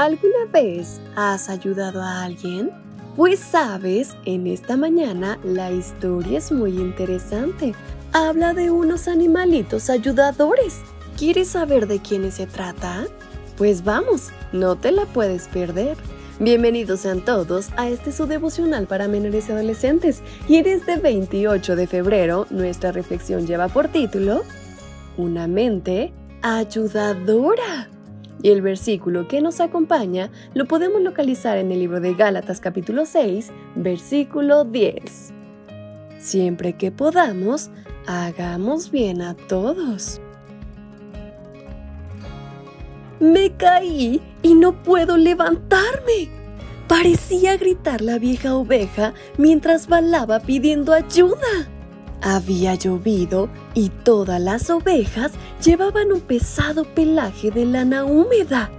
¿Alguna vez has ayudado a alguien? Pues sabes, en esta mañana la historia es muy interesante. Habla de unos animalitos ayudadores. ¿Quieres saber de quiénes se trata? Pues vamos, no te la puedes perder. Bienvenidos sean todos a este su devocional para menores y adolescentes. Y en este 28 de febrero, nuestra reflexión lleva por título Una mente ayudadora. Y el versículo que nos acompaña lo podemos localizar en el libro de Gálatas capítulo 6, versículo 10. Siempre que podamos, hagamos bien a todos. Me caí y no puedo levantarme. Parecía gritar la vieja oveja mientras balaba pidiendo ayuda. Había llovido y todas las ovejas llevaban un pesado pelaje de lana húmeda.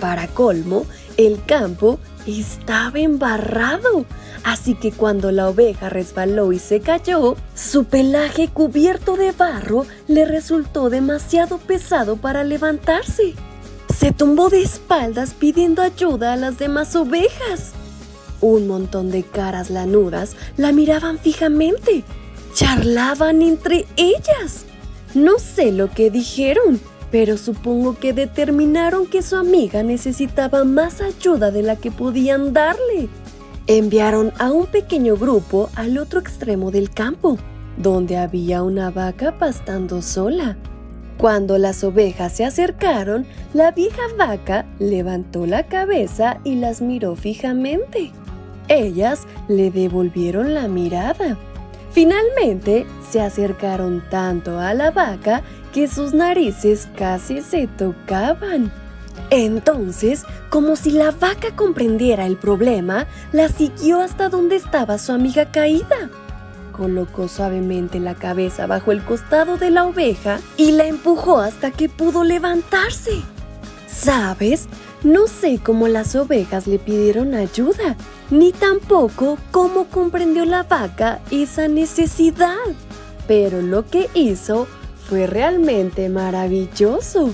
Para colmo, el campo estaba embarrado, así que cuando la oveja resbaló y se cayó, su pelaje cubierto de barro le resultó demasiado pesado para levantarse. Se tumbó de espaldas pidiendo ayuda a las demás ovejas. Un montón de caras lanudas la miraban fijamente charlaban entre ellas. No sé lo que dijeron, pero supongo que determinaron que su amiga necesitaba más ayuda de la que podían darle. Enviaron a un pequeño grupo al otro extremo del campo, donde había una vaca pastando sola. Cuando las ovejas se acercaron, la vieja vaca levantó la cabeza y las miró fijamente. Ellas le devolvieron la mirada Finalmente se acercaron tanto a la vaca que sus narices casi se tocaban. Entonces, como si la vaca comprendiera el problema, la siguió hasta donde estaba su amiga caída. Colocó suavemente la cabeza bajo el costado de la oveja y la empujó hasta que pudo levantarse. ¿Sabes? No sé cómo las ovejas le pidieron ayuda, ni tampoco cómo comprendió la vaca esa necesidad. Pero lo que hizo fue realmente maravilloso.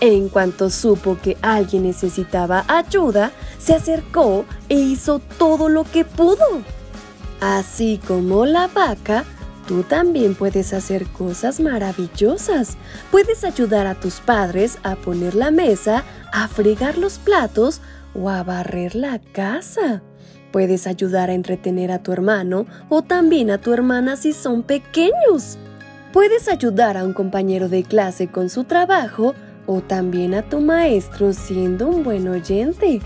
En cuanto supo que alguien necesitaba ayuda, se acercó e hizo todo lo que pudo. Así como la vaca, tú también puedes hacer cosas maravillosas. Puedes ayudar a tus padres a poner la mesa, a fregar los platos o a barrer la casa. Puedes ayudar a entretener a tu hermano o también a tu hermana si son pequeños. Puedes ayudar a un compañero de clase con su trabajo o también a tu maestro siendo un buen oyente.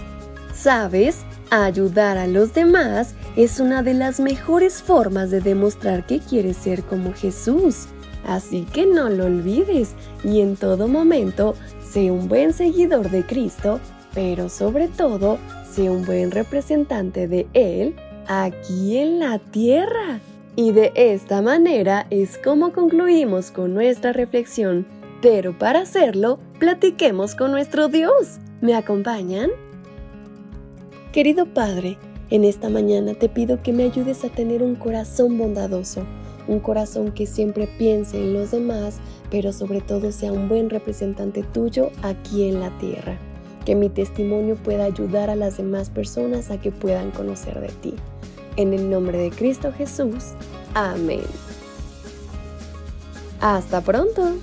¿Sabes? Ayudar a los demás es una de las mejores formas de demostrar que quieres ser como Jesús. Así que no lo olvides y en todo momento sé un buen seguidor de Cristo, pero sobre todo un buen representante de Él aquí en la tierra. Y de esta manera es como concluimos con nuestra reflexión. Pero para hacerlo, platiquemos con nuestro Dios. ¿Me acompañan? Querido Padre, en esta mañana te pido que me ayudes a tener un corazón bondadoso, un corazón que siempre piense en los demás, pero sobre todo sea un buen representante tuyo aquí en la tierra que mi testimonio pueda ayudar a las demás personas a que puedan conocer de ti. En el nombre de Cristo Jesús. Amén. Hasta pronto.